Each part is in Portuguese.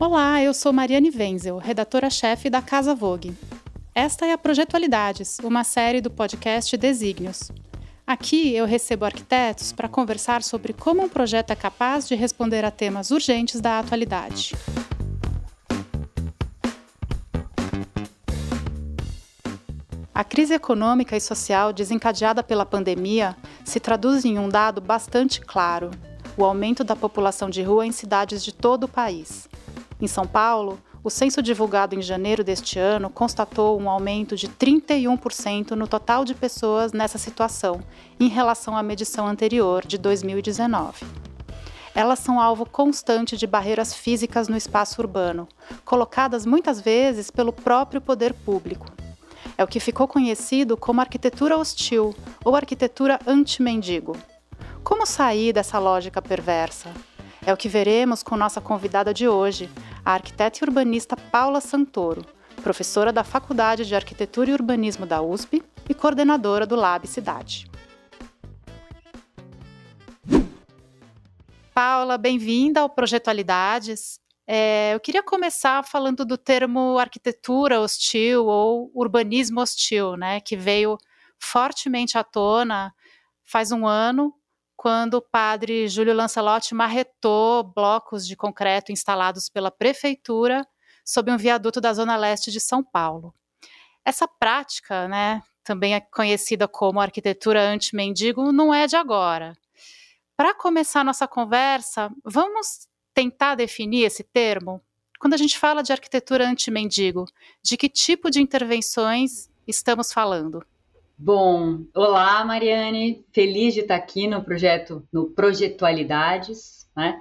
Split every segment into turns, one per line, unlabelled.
Olá, eu sou Mariane Wenzel, redatora-chefe da Casa Vogue. Esta é a Projetualidades, uma série do podcast Desígnios. Aqui eu recebo arquitetos para conversar sobre como um projeto é capaz de responder a temas urgentes da atualidade. A crise econômica e social desencadeada pela pandemia se traduz em um dado bastante claro: o aumento da população de rua em cidades de todo o país. Em São Paulo, o censo divulgado em janeiro deste ano constatou um aumento de 31% no total de pessoas nessa situação, em relação à medição anterior, de 2019. Elas são alvo constante de barreiras físicas no espaço urbano, colocadas muitas vezes pelo próprio poder público. É o que ficou conhecido como arquitetura hostil ou arquitetura anti-mendigo. Como sair dessa lógica perversa? É o que veremos com nossa convidada de hoje, a arquiteta e urbanista Paula Santoro, professora da Faculdade de Arquitetura e Urbanismo da USP e coordenadora do Lab Cidade. Paula, bem-vinda ao Projetualidades. É, eu queria começar falando do termo arquitetura hostil ou urbanismo hostil, né, que veio fortemente à tona faz um ano quando o padre Júlio Lancelotti marretou blocos de concreto instalados pela prefeitura sob um viaduto da zona leste de São Paulo. Essa prática, né, também é conhecida como arquitetura anti-mendigo, não é de agora. Para começar nossa conversa, vamos tentar definir esse termo? Quando a gente fala de arquitetura anti-mendigo, de que tipo de intervenções estamos falando?
Bom, olá Mariane, feliz de estar aqui no projeto, no Projetualidades, né?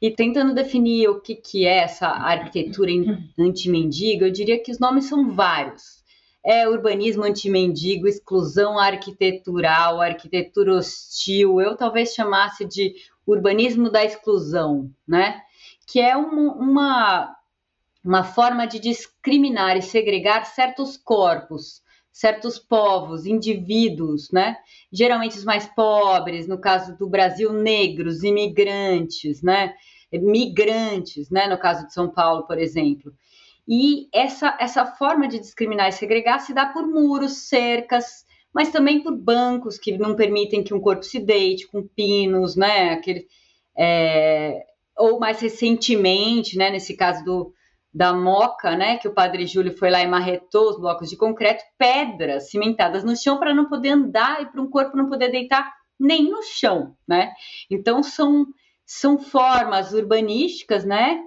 E tentando definir o que, que é essa arquitetura anti-mendigo, eu diria que os nomes são vários. É urbanismo anti-mendigo, exclusão arquitetural, arquitetura hostil, eu talvez chamasse de urbanismo da exclusão, né? Que é uma, uma, uma forma de discriminar e segregar certos corpos certos povos, indivíduos, né? Geralmente os mais pobres, no caso do Brasil, negros, imigrantes, né? Migrantes, né? No caso de São Paulo, por exemplo. E essa, essa forma de discriminar e segregar se dá por muros, cercas, mas também por bancos que não permitem que um corpo se deite, com pinos, né? Aquele, é, ou mais recentemente, né? Nesse caso do, da Moca, né, que o padre Júlio foi lá e marretou os blocos de concreto, pedras cimentadas no chão para não poder andar e para um corpo não poder deitar nem no chão, né? Então são são formas urbanísticas, né,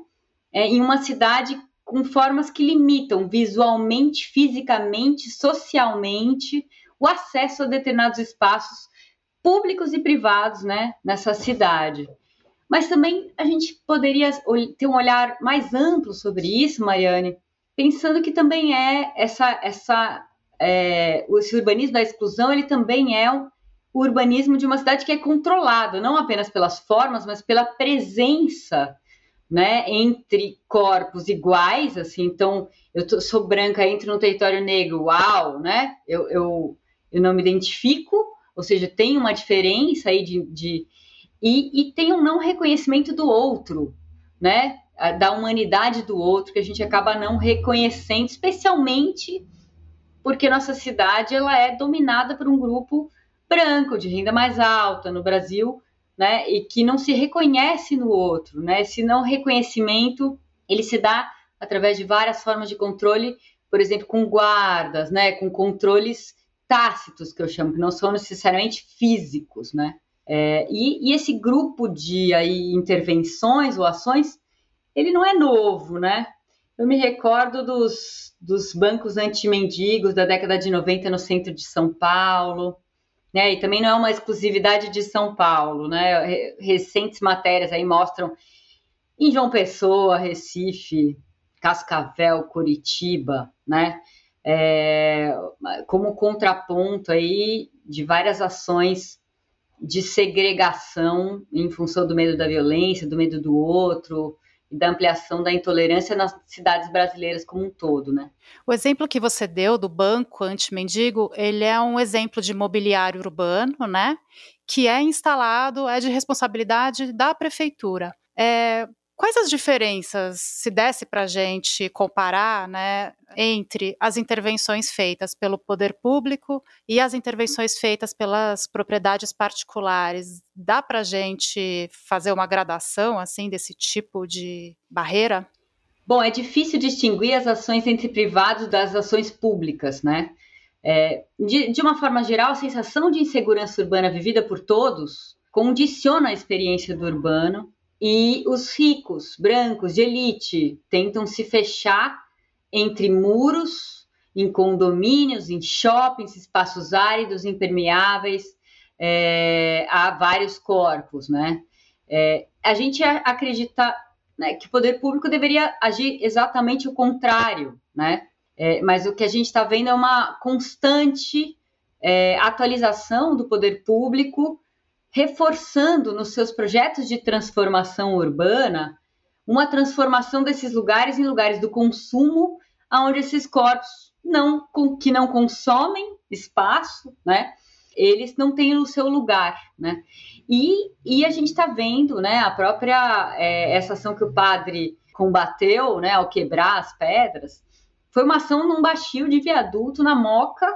é, em uma cidade com formas que limitam visualmente, fisicamente, socialmente o acesso a determinados espaços públicos e privados, né, nessa cidade. Mas também a gente poderia ter um olhar mais amplo sobre isso, Mariane, pensando que também é essa, essa é, esse urbanismo da exclusão, ele também é o urbanismo de uma cidade que é controlado, não apenas pelas formas, mas pela presença né, entre corpos iguais, assim, então eu tô, sou branca, entro no território negro, uau, né, eu, eu, eu não me identifico, ou seja, tem uma diferença aí de, de e, e tem um não reconhecimento do outro, né? Da humanidade do outro, que a gente acaba não reconhecendo, especialmente porque nossa cidade ela é dominada por um grupo branco de renda mais alta no Brasil, né? E que não se reconhece no outro, né? Esse não reconhecimento ele se dá através de várias formas de controle, por exemplo, com guardas, né? Com controles tácitos que eu chamo, que não são necessariamente físicos, né? É, e, e, esse grupo de aí, intervenções ou ações, ele não é novo, né? Eu me recordo dos, dos bancos anti-mendigos da década de 90 no centro de São Paulo, né? E também não é uma exclusividade de São Paulo, né? Recentes matérias aí mostram em João Pessoa, Recife, Cascavel, Curitiba, né? É, como contraponto aí de várias ações de segregação em função do medo da violência, do medo do outro e da ampliação da intolerância nas cidades brasileiras como um todo, né?
O exemplo que você deu do banco anti-mendigo, ele é um exemplo de mobiliário urbano, né? Que é instalado, é de responsabilidade da prefeitura. É, Quais as diferenças, se desse para a gente comparar, né, entre as intervenções feitas pelo poder público e as intervenções feitas pelas propriedades particulares? Dá para a gente fazer uma gradação assim desse tipo de barreira?
Bom, é difícil distinguir as ações entre privados das ações públicas, né? É, de, de uma forma geral, a sensação de insegurança urbana vivida por todos condiciona a experiência do urbano e os ricos, brancos, de elite, tentam se fechar entre muros, em condomínios, em shoppings, espaços áridos, impermeáveis, é, a vários corpos, né? É, a gente acredita né, que o poder público deveria agir exatamente o contrário, né? É, mas o que a gente está vendo é uma constante é, atualização do poder público, reforçando nos seus projetos de transformação urbana uma transformação desses lugares em lugares do consumo, onde esses corpos não, que não consomem espaço, né? Eles não têm o seu lugar, né? E, e a gente está vendo, né? A própria é, essa ação que o padre combateu, né? Ao quebrar as pedras, foi uma ação num baixio de viaduto na Moca,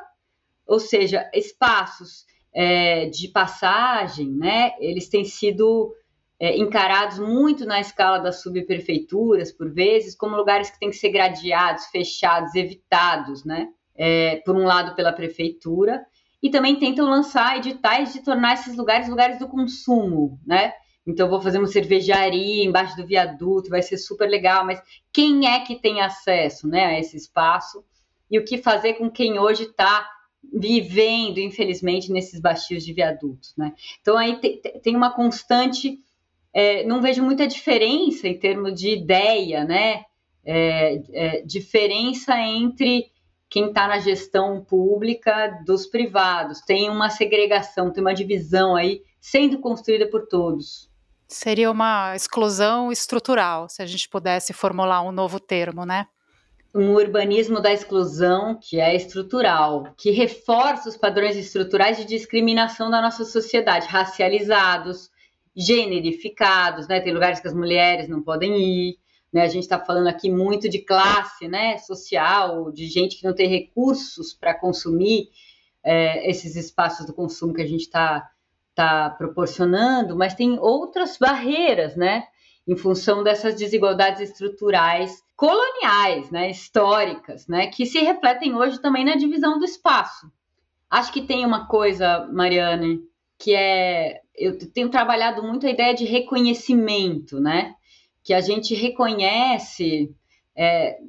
ou seja, espaços é, de passagem, né? Eles têm sido é, encarados muito na escala das subprefeituras, por vezes, como lugares que têm que ser gradiados, fechados, evitados, né? É, por um lado pela prefeitura, e também tentam lançar editais de tornar esses lugares lugares do consumo, né? Então, vou fazer uma cervejaria embaixo do viaduto, vai ser super legal, mas quem é que tem acesso né, a esse espaço? E o que fazer com quem hoje está vivendo, infelizmente, nesses baixos de viadutos, né? Então, aí tem uma constante. É, não vejo muita diferença em termos de ideia, né? É, é, diferença entre quem está na gestão pública dos privados. Tem uma segregação, tem uma divisão aí sendo construída por todos.
Seria uma exclusão estrutural, se a gente pudesse formular um novo termo, né?
Um urbanismo da exclusão que é estrutural, que reforça os padrões estruturais de discriminação da nossa sociedade, racializados, generificados, né? Tem lugares que as mulheres não podem ir, né? A gente está falando aqui muito de classe, né? Social, de gente que não tem recursos para consumir é, esses espaços do consumo que a gente está está proporcionando, mas tem outras barreiras, né? Em função dessas desigualdades estruturais coloniais, né, históricas, né, que se refletem hoje também na divisão do espaço. Acho que tem uma coisa, Mariane, que é eu tenho trabalhado muito a ideia de reconhecimento, né? Que a gente reconhece é,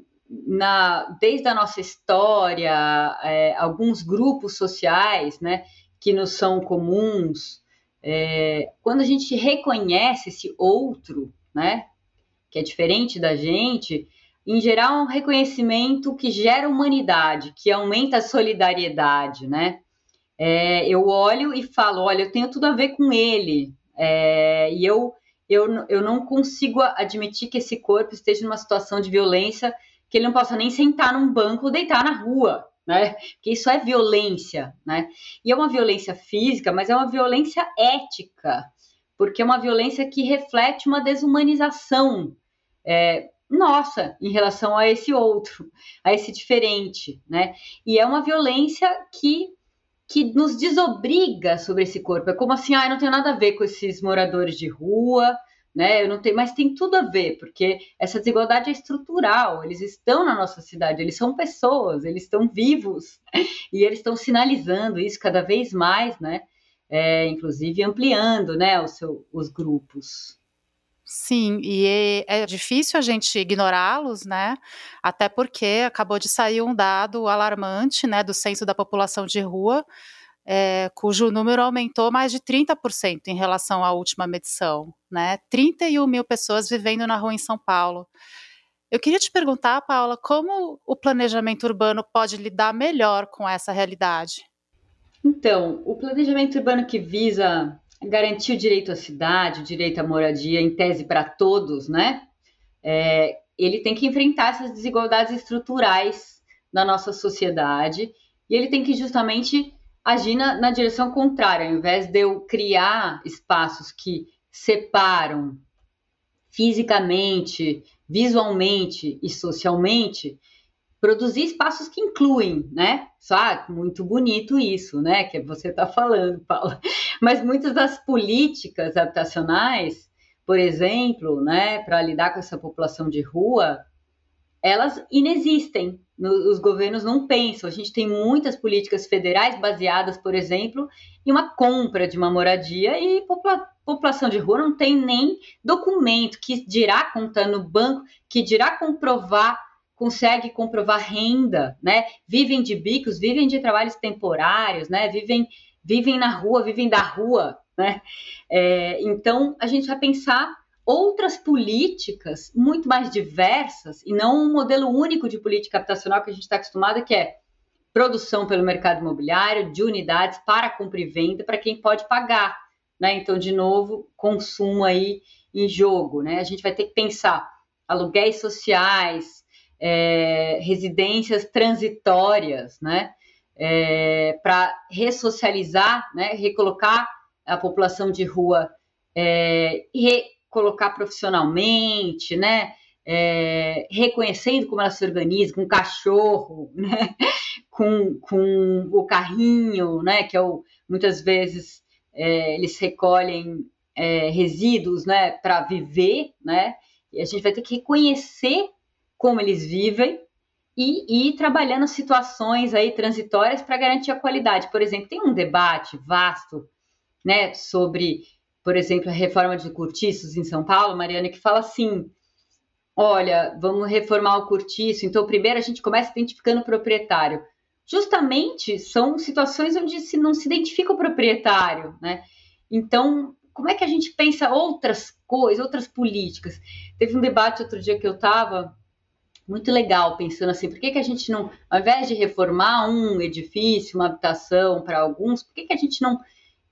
na, desde a nossa história é, alguns grupos sociais, né? que nos são comuns, é, quando a gente reconhece esse outro, né, que é diferente da gente, em geral é um reconhecimento que gera humanidade, que aumenta a solidariedade, né? É, eu olho e falo, olha, eu tenho tudo a ver com ele, é, e eu, eu, eu não consigo admitir que esse corpo esteja numa situação de violência que ele não possa nem sentar num banco ou deitar na rua, né? Que isso é violência, né? E é uma violência física, mas é uma violência ética, porque é uma violência que reflete uma desumanização é, nossa em relação a esse outro, a esse diferente, né? E é uma violência que que nos desobriga sobre esse corpo. É como assim, ah, eu não tenho nada a ver com esses moradores de rua, né? Eu não tenho, mas tem tudo a ver, porque essa desigualdade é estrutural. Eles estão na nossa cidade, eles são pessoas, eles estão vivos e eles estão sinalizando isso cada vez mais, né? É, inclusive ampliando, né, seu, os grupos.
Sim, e é, é difícil a gente ignorá-los, né? Até porque acabou de sair um dado alarmante, né, do censo da população de rua, é, cujo número aumentou mais de 30% em relação à última medição, né? 31 mil pessoas vivendo na rua em São Paulo. Eu queria te perguntar, Paula, como o planejamento urbano pode lidar melhor com essa realidade?
Então, o planejamento urbano que visa garantir o direito à cidade, o direito à moradia, em tese para todos, né? É, ele tem que enfrentar essas desigualdades estruturais na nossa sociedade e ele tem que justamente agir na, na direção contrária, ao invés de eu criar espaços que separam fisicamente, visualmente e socialmente, produzir espaços que incluem, né? Só ah, muito bonito isso, né? Que você está falando, Paula. Mas muitas das políticas habitacionais, por exemplo, né, para lidar com essa população de rua, elas inexistem. Os governos não pensam. A gente tem muitas políticas federais baseadas, por exemplo, em uma compra de uma moradia e popula população de rua não tem nem documento que dirá contar no banco, que dirá comprovar consegue comprovar renda, né? Vivem de bicos, vivem de trabalhos temporários, né? Vivem, vivem na rua, vivem da rua, né? É, então a gente vai pensar outras políticas muito mais diversas e não um modelo único de política habitacional que a gente está acostumado, que é produção pelo mercado imobiliário de unidades para compra e venda para quem pode pagar, né? Então, de novo, consumo aí em jogo, né? A gente vai ter que pensar aluguéis sociais, é, residências transitórias, né? É, para ressocializar, né? recolocar a população de rua é, recolocar profissionalmente, né? É, reconhecendo como ela se organiza, com o cachorro, né? com, com o carrinho, né? que é o, muitas vezes é, eles recolhem é, resíduos né? para viver, né? e a gente vai ter que reconhecer como eles vivem e ir trabalhando situações aí transitórias para garantir a qualidade. Por exemplo, tem um debate vasto, né, sobre, por exemplo, a reforma de cortiços em São Paulo, Mariana, que fala assim: olha, vamos reformar o cortiço, então primeiro a gente começa identificando o proprietário. Justamente são situações onde se não se identifica o proprietário, né? Então, como é que a gente pensa outras coisas, outras políticas? Teve um debate outro dia que eu estava muito legal pensando assim, por que, que a gente não, ao invés de reformar um edifício, uma habitação para alguns, por que, que a gente não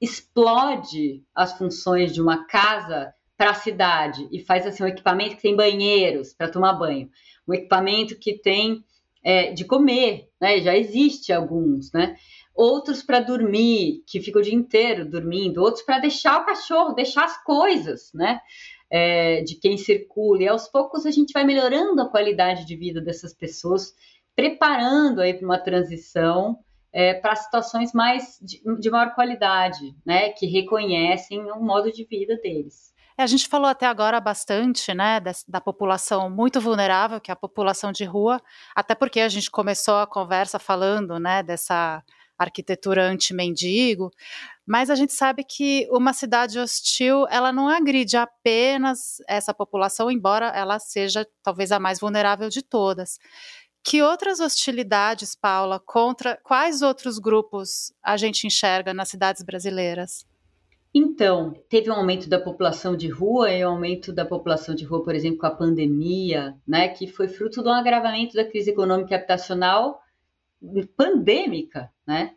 explode as funções de uma casa para a cidade e faz assim um equipamento que tem banheiros para tomar banho, um equipamento que tem é, de comer, né? Já existe alguns, né? Outros para dormir, que fica o dia inteiro dormindo, outros para deixar o cachorro, deixar as coisas, né? É, de quem circula, e aos poucos a gente vai melhorando a qualidade de vida dessas pessoas, preparando aí para uma transição é, para situações mais de, de, maior qualidade, né, que reconhecem o modo de vida deles.
É, a gente falou até agora bastante, né, da, da, população muito vulnerável, que é a população de rua, até porque a gente começou a conversa falando, né, dessa arquitetura anti-mendigo, mas a gente sabe que uma cidade hostil, ela não agride apenas essa população, embora ela seja talvez a mais vulnerável de todas. Que outras hostilidades, Paula, contra quais outros grupos a gente enxerga nas cidades brasileiras?
Então, teve um aumento da população de rua e um aumento da população de rua, por exemplo, com a pandemia, né, que foi fruto de um agravamento da crise econômica e habitacional pandêmica, né?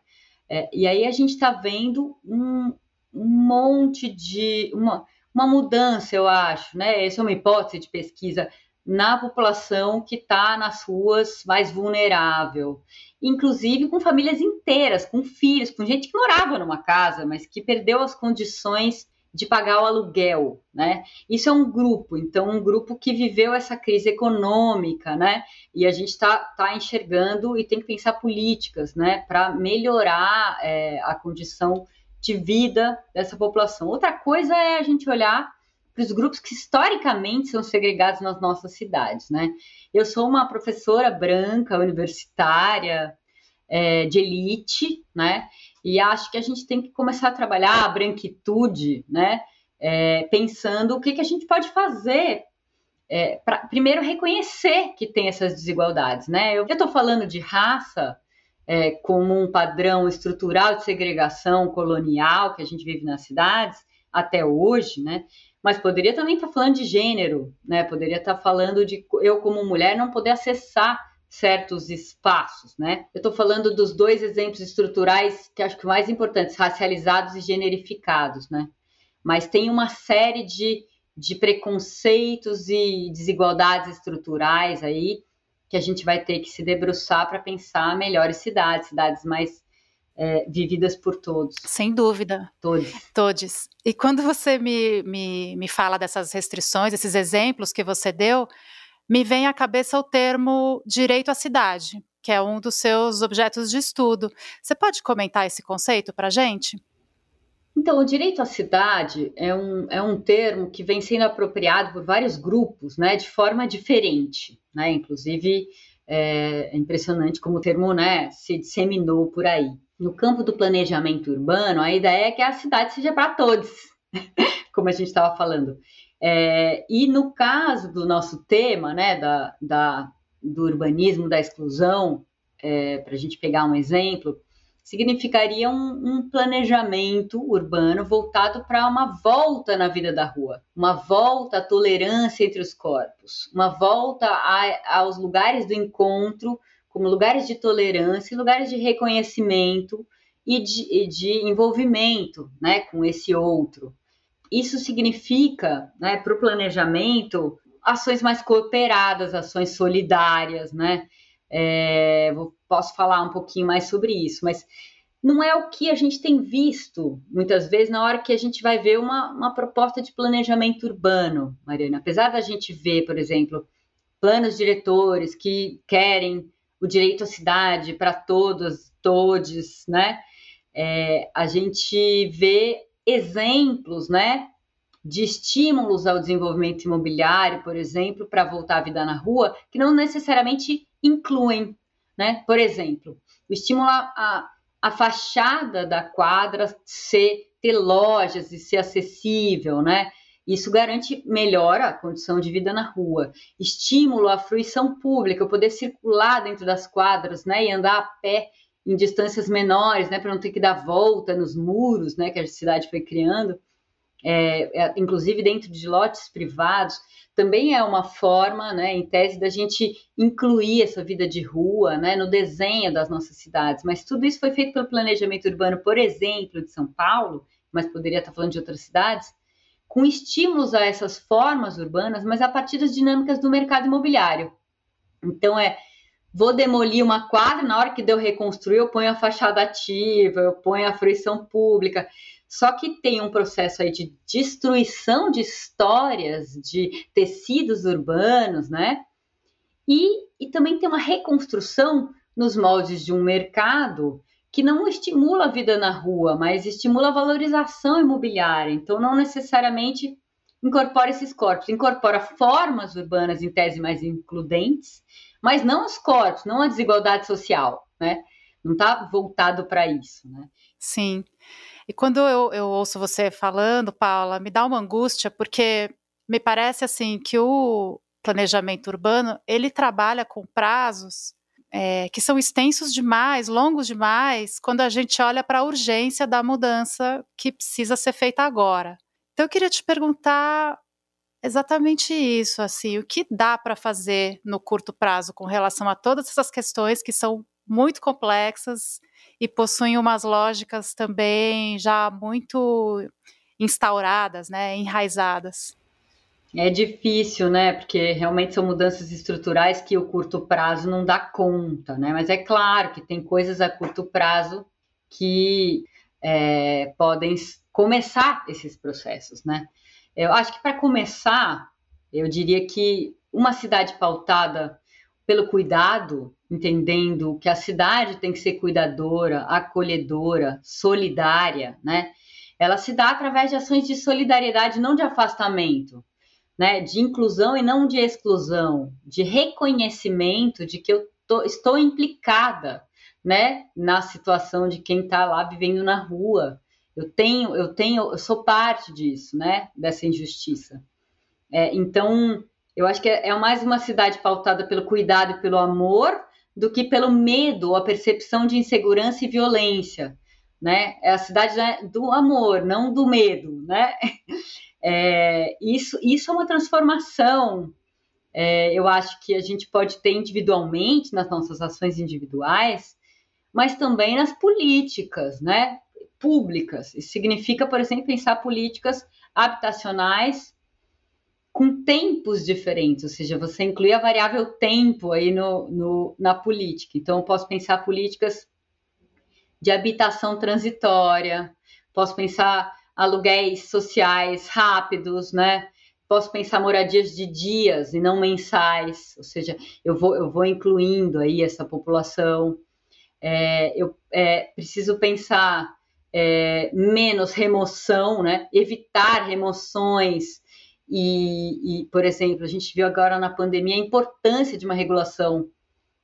É, e aí a gente está vendo um, um, monte de uma, uma mudança, eu acho, né? Essa é uma hipótese de pesquisa na população que está nas ruas mais vulnerável, inclusive com famílias inteiras, com filhos, com gente que morava numa casa, mas que perdeu as condições de pagar o aluguel, né? Isso é um grupo, então um grupo que viveu essa crise econômica, né? E a gente está tá enxergando e tem que pensar políticas, né, para melhorar é, a condição de vida dessa população. Outra coisa é a gente olhar para os grupos que historicamente são segregados nas nossas cidades, né? Eu sou uma professora branca, universitária, é, de elite, né? E acho que a gente tem que começar a trabalhar a branquitude, né? É, pensando o que, que a gente pode fazer é, primeiro reconhecer que tem essas desigualdades, né? Eu estou falando de raça é, como um padrão estrutural de segregação colonial que a gente vive nas cidades até hoje, né? Mas poderia também estar tá falando de gênero, né? Poderia estar tá falando de eu como mulher não poder acessar certos espaços, né? Eu estou falando dos dois exemplos estruturais que acho que mais importantes, racializados e generificados, né? Mas tem uma série de, de preconceitos e desigualdades estruturais aí que a gente vai ter que se debruçar para pensar melhores cidades, cidades mais é, vividas por todos.
Sem dúvida.
Todos.
Todos. E quando você me, me, me fala dessas restrições, esses exemplos que você deu, me vem à cabeça o termo direito à cidade, que é um dos seus objetos de estudo. Você pode comentar esse conceito para a gente?
Então, o direito à cidade é um, é um termo que vem sendo apropriado por vários grupos, né, de forma diferente, né, inclusive é, é impressionante como o termo, né, se disseminou por aí. No campo do planejamento urbano, a ideia é que a cidade seja para todos, como a gente estava falando. É, e no caso do nosso tema, né, da, da do urbanismo da exclusão, é, para a gente pegar um exemplo, significaria um, um planejamento urbano voltado para uma volta na vida da rua, uma volta à tolerância entre os corpos, uma volta a, aos lugares do encontro como lugares de tolerância, lugares de reconhecimento e de, e de envolvimento né, com esse outro. Isso significa, né, para o planejamento, ações mais cooperadas, ações solidárias, né? É, posso falar um pouquinho mais sobre isso, mas não é o que a gente tem visto muitas vezes na hora que a gente vai ver uma, uma proposta de planejamento urbano, Mariana. Apesar da gente ver, por exemplo, planos diretores que querem o direito à cidade para todos, todes, né? É, a gente vê exemplos, né, de estímulos ao desenvolvimento imobiliário, por exemplo, para voltar à vida na rua, que não necessariamente incluem, né? Por exemplo, o estímulo a, a fachada da quadra ser ter lojas e ser acessível, né? Isso garante melhora a condição de vida na rua. Estímulo à fruição pública, poder circular dentro das quadras, né, e andar a pé em distâncias menores, né, para não ter que dar volta nos muros, né, que a cidade foi criando é, é, inclusive dentro de lotes privados, também é uma forma, né, em tese, da gente incluir essa vida de rua né, no desenho das nossas cidades. Mas tudo isso foi feito pelo planejamento urbano, por exemplo, de São Paulo, mas poderia estar falando de outras cidades, com estímulos a essas formas urbanas, mas a partir das dinâmicas do mercado imobiliário. Então, é vou demolir uma quadra, na hora que deu reconstruir, eu ponho a fachada ativa, eu ponho a fruição pública. Só que tem um processo aí de destruição de histórias, de tecidos urbanos, né? E, e também tem uma reconstrução nos moldes de um mercado que não estimula a vida na rua, mas estimula a valorização imobiliária. Então, não necessariamente incorpora esses corpos, incorpora formas urbanas em tese mais includentes, mas não os corpos, não a desigualdade social, né? Não está voltado para isso, né?
Sim. E quando eu, eu ouço você falando, Paula, me dá uma angústia, porque me parece assim que o planejamento urbano ele trabalha com prazos é, que são extensos demais, longos demais, quando a gente olha para a urgência da mudança que precisa ser feita agora. Então eu queria te perguntar exatamente isso, assim, o que dá para fazer no curto prazo com relação a todas essas questões que são muito complexas e possuem umas lógicas também já muito instauradas, né, enraizadas.
É difícil, né? Porque realmente são mudanças estruturais que o curto prazo não dá conta, né? Mas é claro que tem coisas a curto prazo que é, podem começar esses processos, né? Eu acho que para começar, eu diria que uma cidade pautada pelo cuidado entendendo que a cidade tem que ser cuidadora, acolhedora, solidária, né? Ela se dá através de ações de solidariedade, não de afastamento, né? De inclusão e não de exclusão, de reconhecimento de que eu tô, estou implicada, né? Na situação de quem está lá vivendo na rua. Eu tenho, eu tenho, eu sou parte disso, né? Dessa injustiça. É, então, eu acho que é, é mais uma cidade pautada pelo cuidado e pelo amor do que pelo medo ou a percepção de insegurança e violência, né? É a cidade do amor, não do medo, né? É, isso, isso é uma transformação. É, eu acho que a gente pode ter individualmente nas nossas ações individuais, mas também nas políticas, né? Públicas. Isso significa, por exemplo, pensar políticas habitacionais com tempos diferentes, ou seja, você inclui a variável tempo aí no, no, na política. Então, eu posso pensar políticas de habitação transitória, posso pensar aluguéis sociais rápidos, né? Posso pensar moradias de dias e não mensais, ou seja, eu vou, eu vou incluindo aí essa população. É, eu é, preciso pensar é, menos remoção, né? evitar remoções. E, e, por exemplo, a gente viu agora na pandemia a importância de uma regulação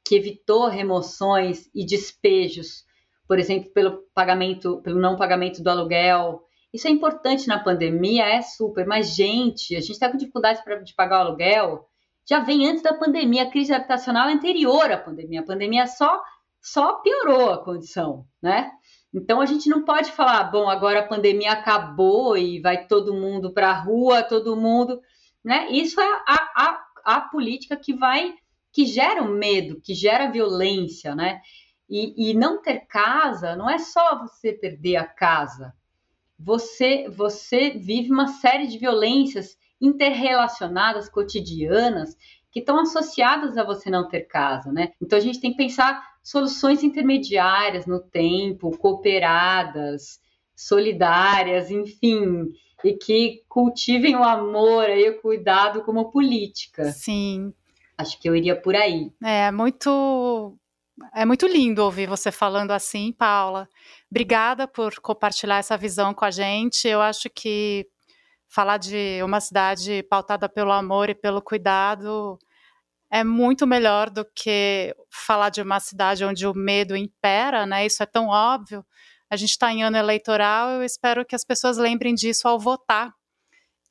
que evitou remoções e despejos, por exemplo, pelo pagamento, pelo não pagamento do aluguel. Isso é importante na pandemia, é super, mas, gente, a gente está com dificuldade pra, de pagar o aluguel, já vem antes da pandemia, a crise habitacional é anterior à pandemia. A pandemia só, só piorou a condição, né? Então a gente não pode falar, bom, agora a pandemia acabou e vai todo mundo para a rua, todo mundo, né? Isso é a, a, a política que vai, que gera o medo, que gera violência, né? E, e não ter casa não é só você perder a casa. Você, você vive uma série de violências interrelacionadas, cotidianas, que estão associadas a você não ter casa, né? Então a gente tem que pensar soluções intermediárias no tempo, cooperadas, solidárias, enfim, e que cultivem o amor e o cuidado como política.
Sim.
Acho que eu iria por aí.
É muito é muito lindo ouvir você falando assim, Paula. Obrigada por compartilhar essa visão com a gente. Eu acho que falar de uma cidade pautada pelo amor e pelo cuidado é muito melhor do que falar de uma cidade onde o medo impera, né? Isso é tão óbvio. A gente está em ano eleitoral, eu espero que as pessoas lembrem disso ao votar.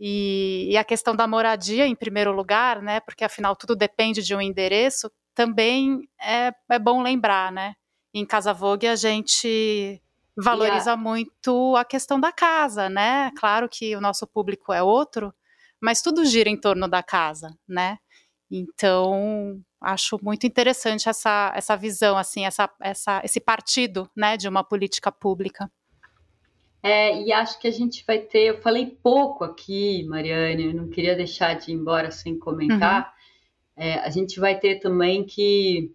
E, e, a questão da moradia, em primeiro lugar, né? Porque afinal tudo depende de um endereço, também é, é bom lembrar, né? Em Casa Vogue a gente valoriza a... muito a questão da casa, né? Claro que o nosso público é outro, mas tudo gira em torno da casa, né? Então, acho muito interessante essa, essa visão, assim, essa, essa, esse partido né, de uma política pública.
É, e acho que a gente vai ter. Eu falei pouco aqui, Mariane, eu não queria deixar de ir embora sem comentar. Uhum. É, a gente vai ter também que,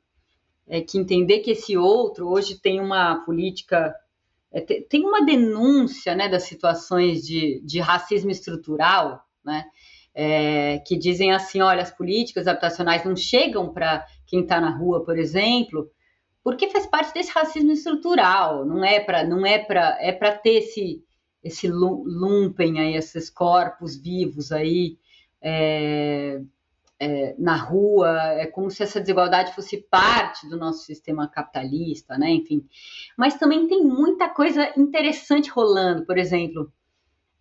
é, que entender que esse outro hoje tem uma política. É, tem uma denúncia né, das situações de, de racismo estrutural, né? é, que dizem assim: olha, as políticas habitacionais não chegam para quem está na rua, por exemplo, porque faz parte desse racismo estrutural, não é para não é para é para ter esse esse lumpen aí, esses corpos vivos aí é, é, na rua, é como se essa desigualdade fosse parte do nosso sistema capitalista, né? Enfim, mas também tem muita coisa interessante rolando, por exemplo,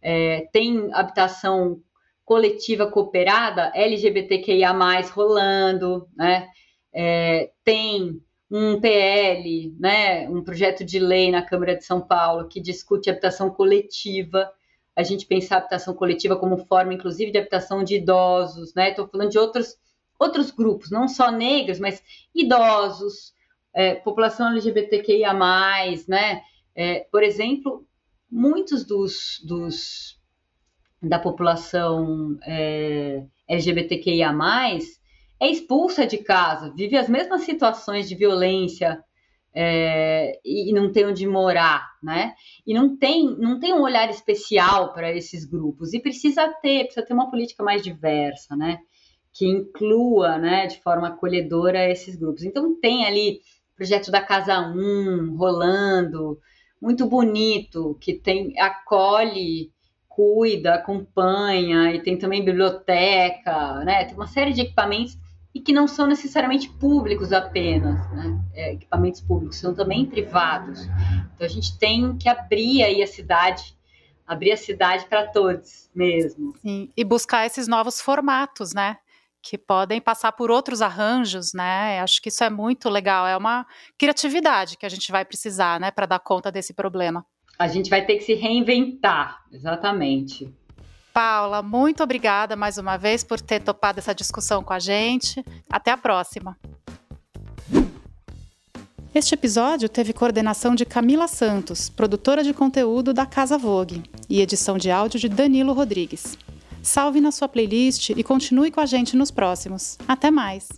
é, tem habitação coletiva cooperada LGBTQIA+, rolando, né? É, tem um PL, né, um projeto de lei na Câmara de São Paulo que discute habitação coletiva. A gente pensa a habitação coletiva como forma, inclusive, de habitação de idosos, né? Estou falando de outros, outros grupos, não só negros, mas idosos, é, população LGBTQIA+, né? É, por exemplo, muitos dos, dos da população é, LGBTQIA+, é expulsa de casa, vive as mesmas situações de violência é, e não tem onde morar, né? E não tem, não tem um olhar especial para esses grupos e precisa ter, precisa ter uma política mais diversa, né? Que inclua, né, de forma acolhedora esses grupos. Então tem ali o projeto da Casa 1 rolando, muito bonito, que tem acolhe cuida, acompanha, e tem também biblioteca, né? Tem uma série de equipamentos e que não são necessariamente públicos apenas, né? É, equipamentos públicos, são também privados. Então a gente tem que abrir aí a cidade, abrir a cidade para todos mesmo.
Sim, e buscar esses novos formatos, né? Que podem passar por outros arranjos, né? Acho que isso é muito legal. É uma criatividade que a gente vai precisar, né, para dar conta desse problema
a gente vai ter que se reinventar, exatamente.
Paula, muito obrigada mais uma vez por ter topado essa discussão com a gente. Até a próxima. Este episódio teve coordenação de Camila Santos, produtora de conteúdo da Casa Vogue, e edição de áudio de Danilo Rodrigues. Salve na sua playlist e continue com a gente nos próximos. Até mais!